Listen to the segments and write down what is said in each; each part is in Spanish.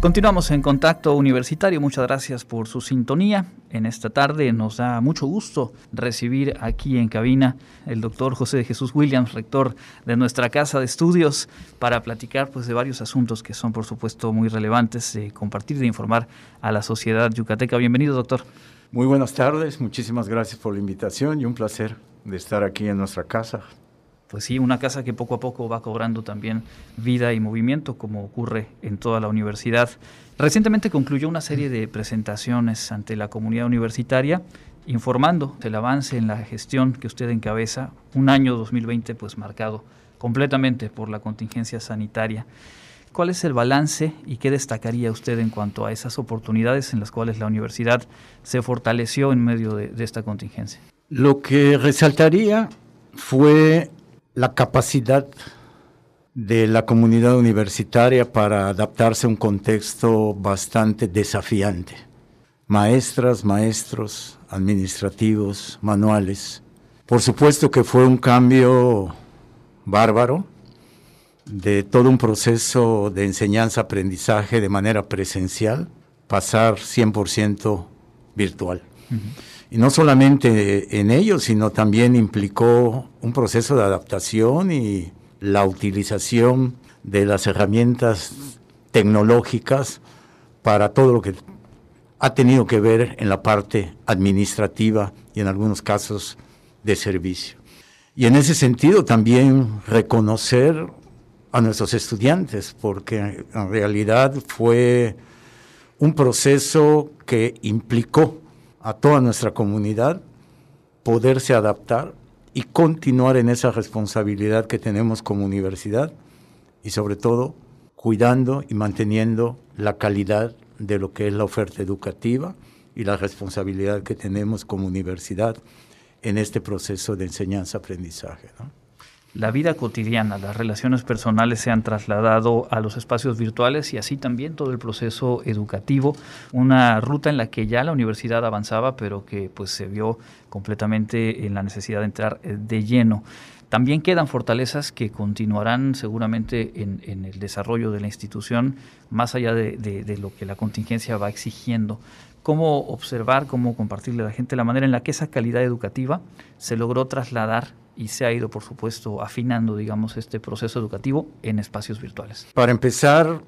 Continuamos en contacto universitario. Muchas gracias por su sintonía. En esta tarde nos da mucho gusto recibir aquí en cabina el doctor José de Jesús Williams, rector de nuestra casa de estudios, para platicar pues, de varios asuntos que son, por supuesto, muy relevantes, de compartir, de informar a la sociedad yucateca. Bienvenido, doctor. Muy buenas tardes. Muchísimas gracias por la invitación y un placer de estar aquí en nuestra casa pues sí, una casa que poco a poco va cobrando también vida y movimiento, como ocurre en toda la universidad. Recientemente concluyó una serie de presentaciones ante la comunidad universitaria informando del avance en la gestión que usted encabeza, un año 2020 pues marcado completamente por la contingencia sanitaria. ¿Cuál es el balance y qué destacaría usted en cuanto a esas oportunidades en las cuales la universidad se fortaleció en medio de, de esta contingencia? Lo que resaltaría fue la capacidad de la comunidad universitaria para adaptarse a un contexto bastante desafiante. Maestras, maestros, administrativos, manuales. Por supuesto que fue un cambio bárbaro de todo un proceso de enseñanza-aprendizaje de manera presencial, pasar 100% virtual. Y no solamente en ello, sino también implicó un proceso de adaptación y la utilización de las herramientas tecnológicas para todo lo que ha tenido que ver en la parte administrativa y en algunos casos de servicio. Y en ese sentido también reconocer a nuestros estudiantes, porque en realidad fue un proceso que implicó a toda nuestra comunidad poderse adaptar y continuar en esa responsabilidad que tenemos como universidad y sobre todo cuidando y manteniendo la calidad de lo que es la oferta educativa y la responsabilidad que tenemos como universidad en este proceso de enseñanza-aprendizaje la vida cotidiana, las relaciones personales se han trasladado a los espacios virtuales y así también todo el proceso educativo, una ruta en la que ya la universidad avanzaba, pero que pues se vio completamente en la necesidad de entrar eh, de lleno. También quedan fortalezas que continuarán seguramente en, el desarrollo de la institución, más allá de, de lo que la contingencia va exigiendo cómo observar, cómo compartirle a la gente la manera en la que esa calidad educativa se logró trasladar y se ha ido, por supuesto, afinando, digamos, este proceso educativo en espacios virtuales. Para empezar,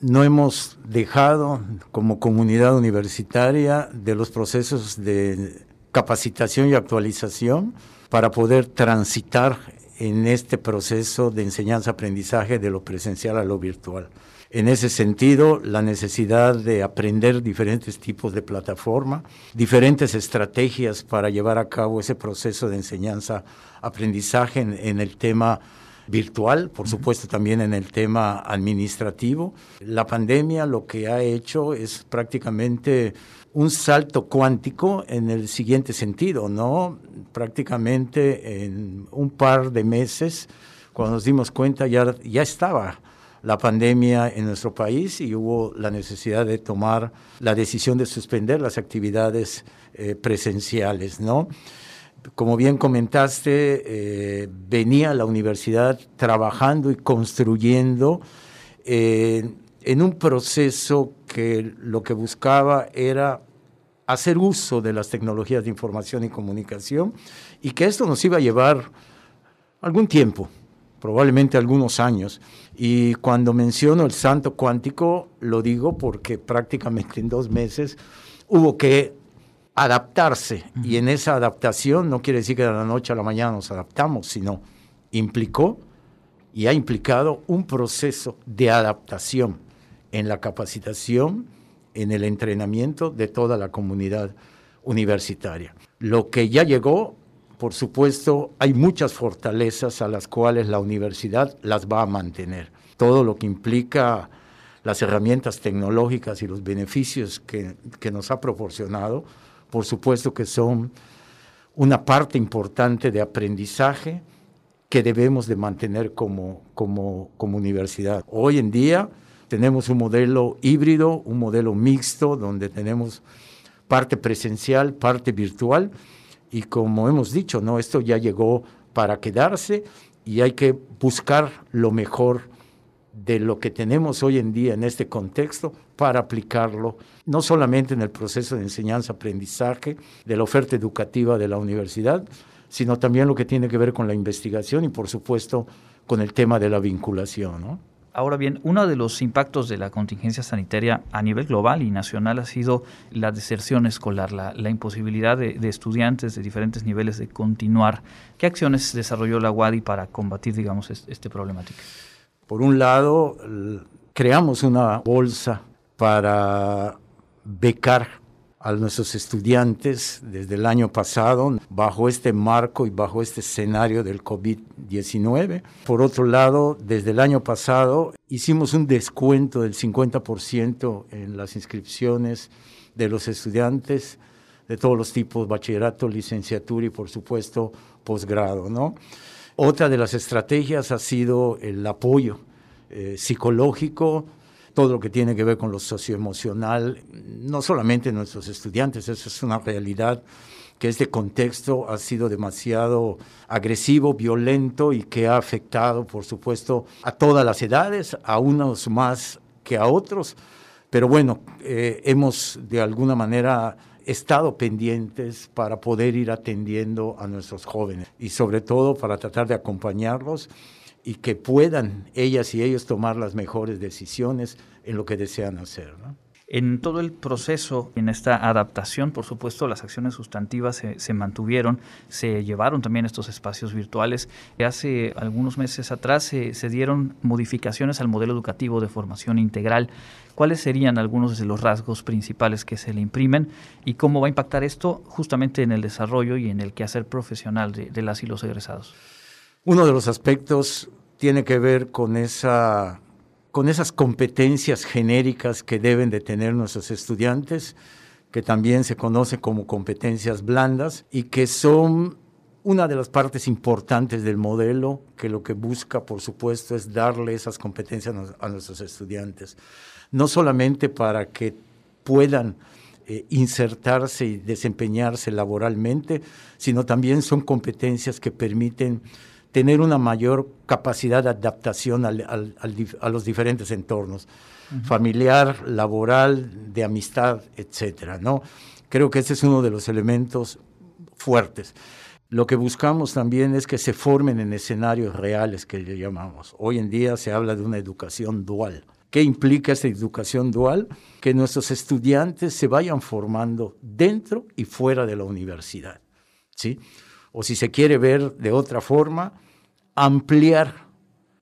no hemos dejado como comunidad universitaria de los procesos de capacitación y actualización para poder transitar en este proceso de enseñanza-aprendizaje de lo presencial a lo virtual. En ese sentido, la necesidad de aprender diferentes tipos de plataforma, diferentes estrategias para llevar a cabo ese proceso de enseñanza-aprendizaje en, el tema virtual, por supuesto también en el tema administrativo. La pandemia lo que ha hecho es prácticamente un salto cuántico en el siguiente sentido, ¿no? Prácticamente en un par de meses, cuando nos dimos cuenta ya, ya estaba la pandemia en nuestro país y hubo la necesidad de tomar la decisión de suspender las actividades eh, presenciales, ¿no? Como bien comentaste, eh, venía la universidad trabajando y construyendo eh, en un proceso que lo que buscaba era hacer uso de las tecnologías de información y comunicación y que esto nos iba a llevar algún tiempo, probablemente algunos años. Y cuando menciono el santo cuántico, lo digo porque prácticamente en dos meses hubo que adaptarse. Y en esa adaptación no quiere decir que de la noche a la mañana nos adaptamos, sino implicó y ha implicado un proceso de adaptación en la capacitación, en el entrenamiento de toda la comunidad universitaria. Lo que ya llegó por supuesto, hay muchas fortalezas a las cuales la universidad las va a mantener. Todo lo que implica las herramientas tecnológicas y los beneficios que, nos ha proporcionado, por supuesto que son una parte importante de aprendizaje que debemos de mantener como, como, como universidad. Hoy en día tenemos un modelo híbrido, un modelo mixto, donde tenemos parte presencial, parte virtual, y como hemos dicho, ¿no? esto ya llegó para quedarse y hay que buscar lo mejor de lo que tenemos hoy en día en este contexto para aplicarlo no solamente en el proceso de enseñanza-aprendizaje de la oferta educativa de la universidad, sino también lo que tiene que ver con la investigación y por supuesto con el tema de la vinculación. Ahora bien, uno de los impactos de la contingencia sanitaria a nivel global y nacional ha sido la deserción escolar, la, imposibilidad de, estudiantes de diferentes niveles de continuar. ¿Qué acciones desarrolló la UADI para combatir, digamos, este, este problemática? Por un lado, creamos una bolsa para becar a nuestros estudiantes desde el año pasado bajo este marco y bajo este escenario del COVID-19. Por otro lado, desde el año pasado hicimos un descuento del 50% en las inscripciones de los estudiantes de todos los tipos, bachillerato, licenciatura y por supuesto posgrado. ¿no? Otra de las estrategias ha sido el apoyo eh, psicológico, todo lo que tiene que ver con lo socioemocional, no solamente nuestros estudiantes, eso es una realidad que este contexto ha sido demasiado agresivo, violento y que ha afectado, por supuesto, a todas las edades, a unos más que a otros. Pero bueno, eh, hemos de alguna manera estado pendientes para poder ir atendiendo a nuestros jóvenes y sobre todo para tratar de acompañarlos y que puedan ellas y ellos tomar las mejores decisiones en lo que desean hacer. En todo el proceso, en esta adaptación, por supuesto, las acciones sustantivas se, mantuvieron, se llevaron también estos espacios virtuales. Hace algunos meses atrás se, dieron modificaciones al modelo educativo de formación integral. ¿Cuáles serían algunos de los rasgos principales que se le imprimen y cómo va a impactar esto justamente en el desarrollo y en el quehacer profesional de, de las y los egresados? Uno de los aspectos tiene que ver con, esa, con esas competencias genéricas que deben de tener nuestros estudiantes, que también se conoce como competencias blandas y que son una de las partes importantes del modelo, que lo que busca, por supuesto, es darle esas competencias a nuestros estudiantes, no solamente para que puedan eh, insertarse y desempeñarse laboralmente, sino también son competencias que permiten tener una mayor capacidad de adaptación a los diferentes entornos, familiar, laboral, de amistad, etcétera, ¿no? Creo que ese es uno de los elementos fuertes. Lo que buscamos también es que se formen en escenarios reales, que le llamamos. Hoy en día se habla de una educación dual. ¿Qué implica esta educación dual? Que nuestros estudiantes se vayan formando dentro y fuera de la universidad. ¿sí? O si se quiere ver de otra forma, ampliar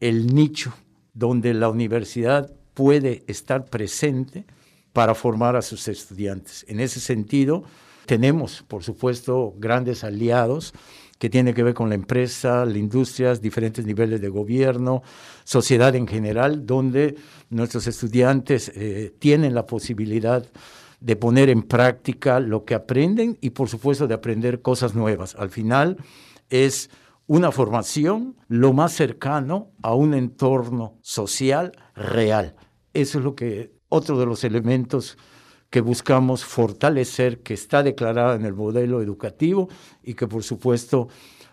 el nicho donde la universidad puede estar presente para formar a sus estudiantes. En ese sentido, tenemos, por supuesto, grandes aliados que tienen que ver con la empresa, la industria, diferentes niveles de gobierno, sociedad en general, donde nuestros estudiantes eh, tienen la posibilidad de poner en práctica lo que aprenden y, por supuesto, de aprender cosas nuevas. Al final es una formación lo más cercano a un entorno social real. Eso es lo que otro de los elementos que buscamos fortalecer, que está declarado en el modelo educativo y que por supuesto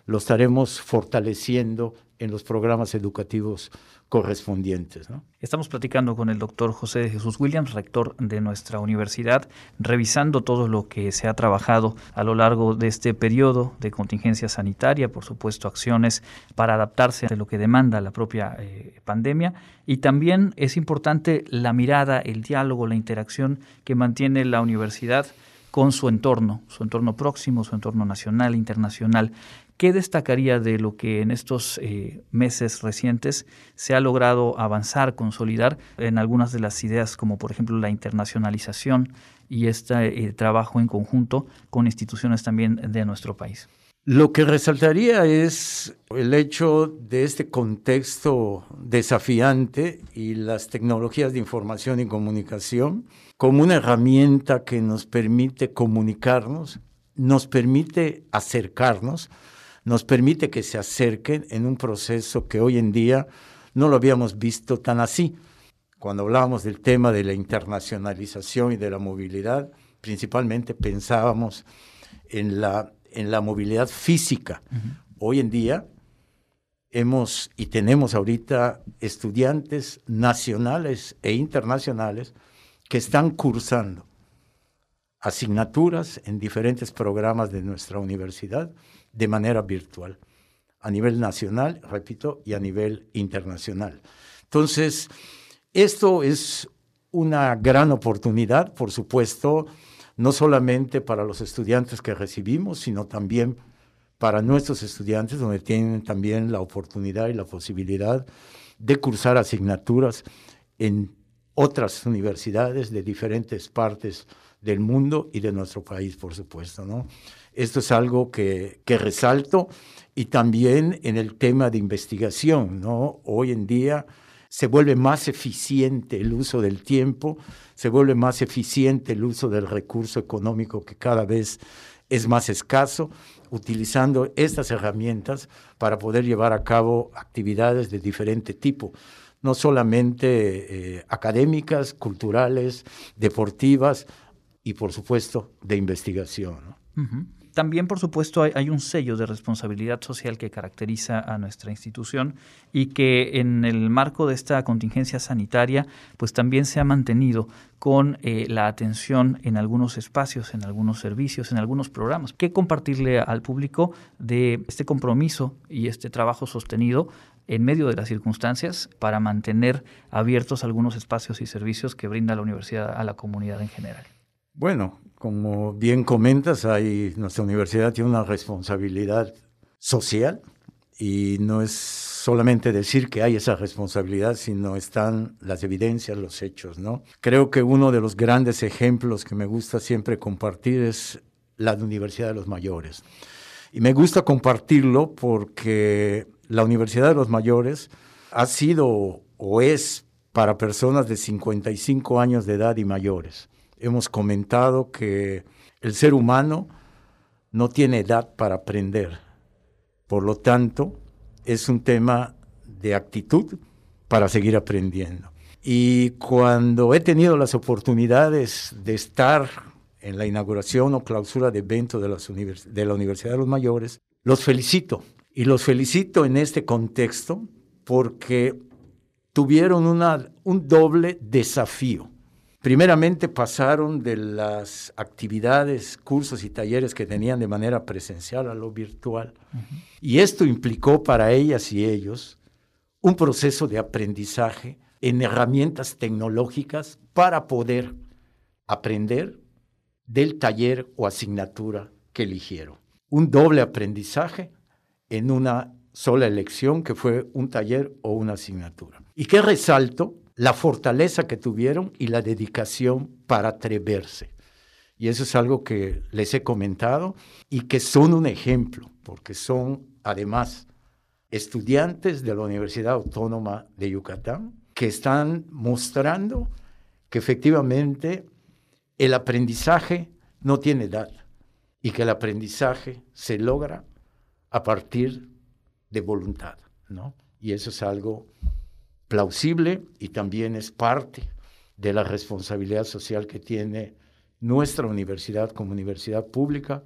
lo estaremos fortaleciendo en los programas educativos correspondientes. Estamos platicando con el doctor José de Jesús Williams, rector de nuestra universidad, revisando todo lo que se ha trabajado a lo largo de este periodo de contingencia sanitaria, por supuesto acciones para adaptarse a lo que demanda la propia eh, pandemia y también es importante la mirada, el diálogo, la interacción que mantiene la universidad con su entorno, su entorno próximo, su entorno nacional, internacional. ¿Qué destacaría de lo que en estos eh, meses recientes se ha logrado avanzar, consolidar en algunas de las ideas, como por ejemplo la internacionalización y este eh, trabajo en conjunto con instituciones también de nuestro país? Lo que resaltaría es el hecho de este contexto desafiante y las tecnologías de información y comunicación como una herramienta que nos permite comunicarnos, nos permite acercarnos, nos permite que se acerquen en un proceso que hoy en día no lo habíamos visto tan así. Cuando hablábamos del tema de la internacionalización y de la movilidad, principalmente pensábamos en la, en la movilidad física. Hoy en día hemos y tenemos ahorita estudiantes nacionales e internacionales que están cursando asignaturas en diferentes programas de nuestra universidad de manera virtual, a nivel nacional, repito, y a nivel internacional. Entonces, esto es una gran oportunidad, por supuesto, no solamente para los estudiantes que recibimos, sino también para nuestros estudiantes, donde tienen también la oportunidad y la posibilidad de cursar asignaturas en otras universidades de diferentes partes del mundo y de nuestro país, por supuesto. ¿no? Esto es algo que, que resalto y también en el tema de investigación. Hoy en día se vuelve más eficiente el uso del tiempo, se vuelve más eficiente el uso del recurso económico que cada vez es más escaso, utilizando estas herramientas para poder llevar a cabo actividades de diferente tipo, no solamente eh, académicas, culturales, deportivas y por supuesto de investigación. También, por supuesto, hay, un sello de responsabilidad social que caracteriza a nuestra institución y que en el marco de esta contingencia sanitaria, pues también se ha mantenido con eh, la atención en algunos espacios, en algunos servicios, en algunos programas. ¿Qué compartirle al público de este compromiso y este trabajo sostenido en medio de las circunstancias para mantener abiertos algunos espacios y servicios que brinda la universidad a la comunidad en general? Bueno, como bien comentas, nuestra universidad tiene una responsabilidad social y no es solamente decir que hay esa responsabilidad, sino están las evidencias, los hechos, ¿no? Creo que uno de los grandes ejemplos que me gusta siempre compartir es la Universidad de los Mayores. Y me gusta compartirlo porque la Universidad de los Mayores ha sido o es para personas de 55 años de edad y mayores hemos comentado que el ser humano no tiene edad para aprender. Por lo tanto, es un tema de actitud para seguir aprendiendo. Y cuando he tenido las oportunidades de estar en la inauguración o clausura de evento de, la Universidad de los Mayores, los felicito. Y los felicito en este contexto porque tuvieron un doble desafío. Primeramente pasaron de las actividades, cursos y talleres que tenían de manera presencial a lo virtual. Y esto implicó para ellas y ellos un proceso de aprendizaje en herramientas tecnológicas para poder aprender del taller o asignatura que eligieron. Un doble aprendizaje en una sola elección que fue un taller o una asignatura. ¿Y qué resalto? La fortaleza que tuvieron y la dedicación para atreverse. Y eso es algo que les he comentado y que son un ejemplo, porque son además estudiantes de la Universidad Autónoma de Yucatán que están mostrando que efectivamente el aprendizaje no tiene edad y que el aprendizaje se logra a partir de voluntad, ¿no? Y eso es algo plausible y también es parte de la responsabilidad social que tiene nuestra universidad como universidad pública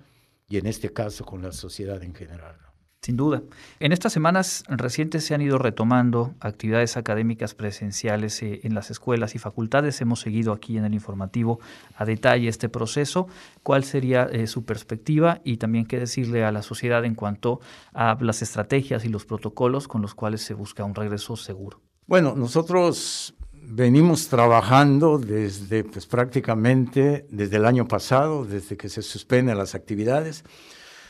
y en este caso con la sociedad en general. Sin duda. En estas semanas recientes se han ido retomando actividades académicas presenciales eh, en las escuelas y facultades. Hemos seguido aquí en el informativo a detalle este proceso. ¿Cuál sería eh, su perspectiva y también qué decirle a la sociedad en cuanto a las estrategias y los protocolos con los cuales se busca un regreso seguro? Bueno, nosotros venimos trabajando desde pues, prácticamente desde el año pasado, desde que se suspenden las actividades.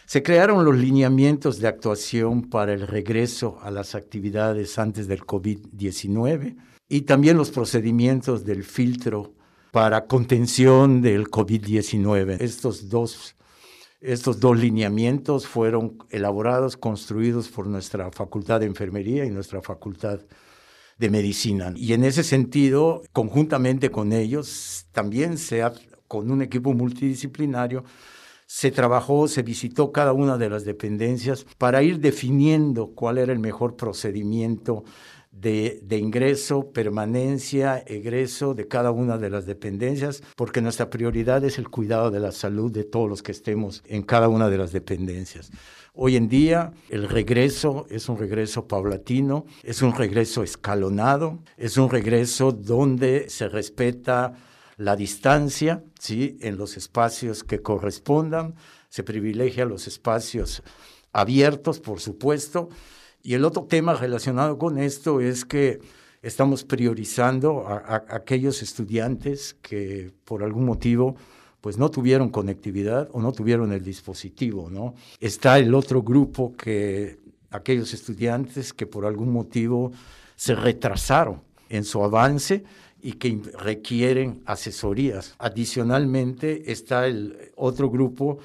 Se crearon los lineamientos de actuación para el regreso a las actividades antes del COVID-19 y también los procedimientos del filtro para contención del COVID-19. Estos dos, estos dos lineamientos fueron elaborados, construidos por nuestra Facultad de Enfermería y nuestra Facultad de medicina. Y en ese sentido, conjuntamente con ellos, también se con un equipo multidisciplinario, se trabajó, se visitó cada una de las dependencias para ir definiendo cuál era el mejor procedimiento de, ingreso, permanencia, egreso de cada una de las dependencias, porque nuestra prioridad es el cuidado de la salud de todos los que estemos en cada una de las dependencias. Hoy en día el regreso es un regreso paulatino, es un regreso escalonado, es un regreso donde se respeta la distancia ¿sí? en los espacios que correspondan, se privilegia los espacios abiertos, por supuesto, y el otro tema relacionado con esto es que estamos priorizando a, aquellos estudiantes que por algún motivo pues no tuvieron conectividad o no tuvieron el dispositivo, ¿no? Está el otro grupo que aquellos estudiantes que por algún motivo se retrasaron en su avance y que requieren asesorías. Adicionalmente está el otro grupo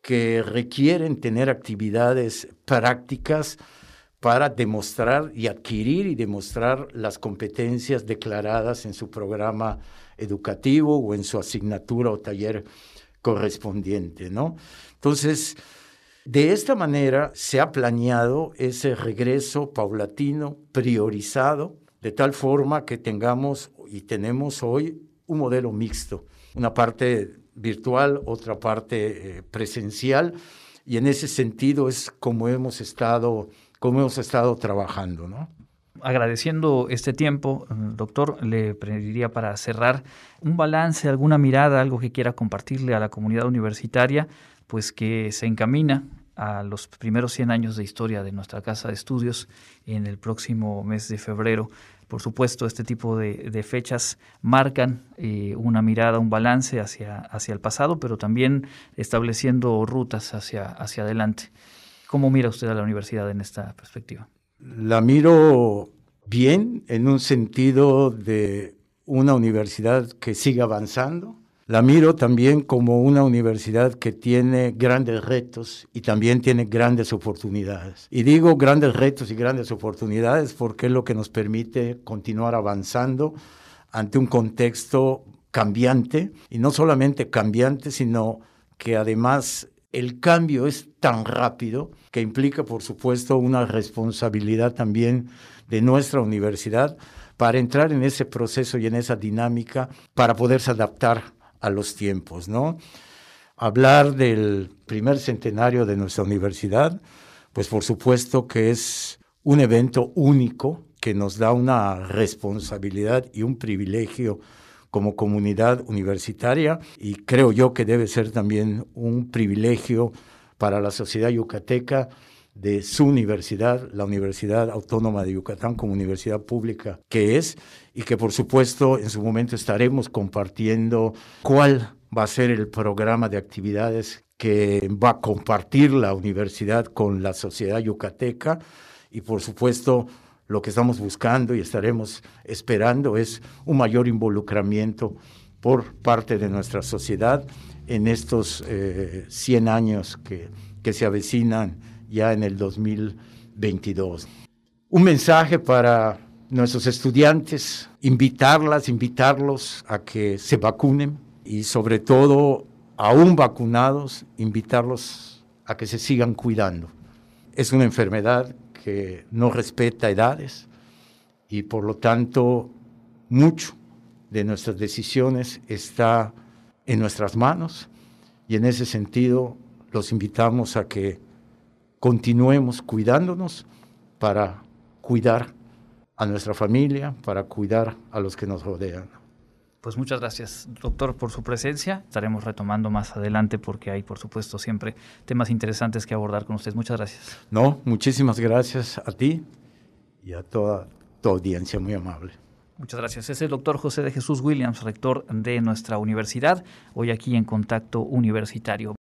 que requieren tener actividades prácticas para demostrar y adquirir y demostrar las competencias declaradas en su programa educativo o en su asignatura o taller correspondiente, ¿no? Entonces, de esta manera se ha planeado ese regreso paulatino, priorizado, de tal forma que tengamos y tenemos hoy un modelo mixto, una parte virtual, otra parte eh, presencial, y en ese sentido es como hemos estado como hemos estado trabajando, ¿no? Agradeciendo este tiempo, doctor, le pediría para cerrar un balance, alguna mirada, algo que quiera compartirle a la comunidad universitaria, pues que se encamina a los primeros 100 años de historia de nuestra casa de estudios en el próximo mes de febrero. Por supuesto, este tipo de, fechas marcan eh, una mirada, un balance hacia, hacia el pasado, pero también estableciendo rutas hacia, hacia adelante. ¿Cómo mira usted a la universidad en esta perspectiva? La miro bien en un sentido de una universidad que sigue avanzando. La miro también como una universidad que tiene grandes retos y también tiene grandes oportunidades. Y digo grandes retos y grandes oportunidades porque es lo que nos permite continuar avanzando ante un contexto cambiante, y no solamente cambiante, sino que además el cambio es tan rápido que implica, por supuesto, una responsabilidad también de nuestra universidad para entrar en ese proceso y en esa dinámica para poderse adaptar a los tiempos, ¿no? Hablar del primer centenario de nuestra universidad, pues por supuesto que es un evento único que nos da una responsabilidad y un privilegio como comunidad universitaria y creo yo que debe ser también un privilegio para la sociedad yucateca de su universidad, la Universidad Autónoma de Yucatán como universidad pública que es y que por supuesto en su momento estaremos compartiendo cuál va a ser el programa de actividades que va a compartir la universidad con la sociedad yucateca. Y por supuesto lo que estamos buscando y estaremos esperando es un mayor involucramiento por parte de nuestra sociedad en estos 100 eh, años que, que se avecinan ya en el 2022. Un mensaje para nuestros estudiantes, invitarlas, invitarlos a que se vacunen y sobre todo, aún vacunados, invitarlos a que se sigan cuidando. Es una enfermedad que no respeta edades y por lo tanto mucho de nuestras decisiones está en nuestras manos y en ese sentido los invitamos a que continuemos cuidándonos para cuidar a nuestra familia, para cuidar a los que nos rodean. Pues muchas gracias, doctor, por su presencia. Estaremos retomando más adelante porque hay, por supuesto, siempre temas interesantes que abordar con ustedes. Muchas gracias. No, muchísimas gracias a ti y a toda tu audiencia muy amable. Muchas gracias. Es el doctor José de Jesús Williams, rector de nuestra universidad, hoy aquí en Contacto Universitario.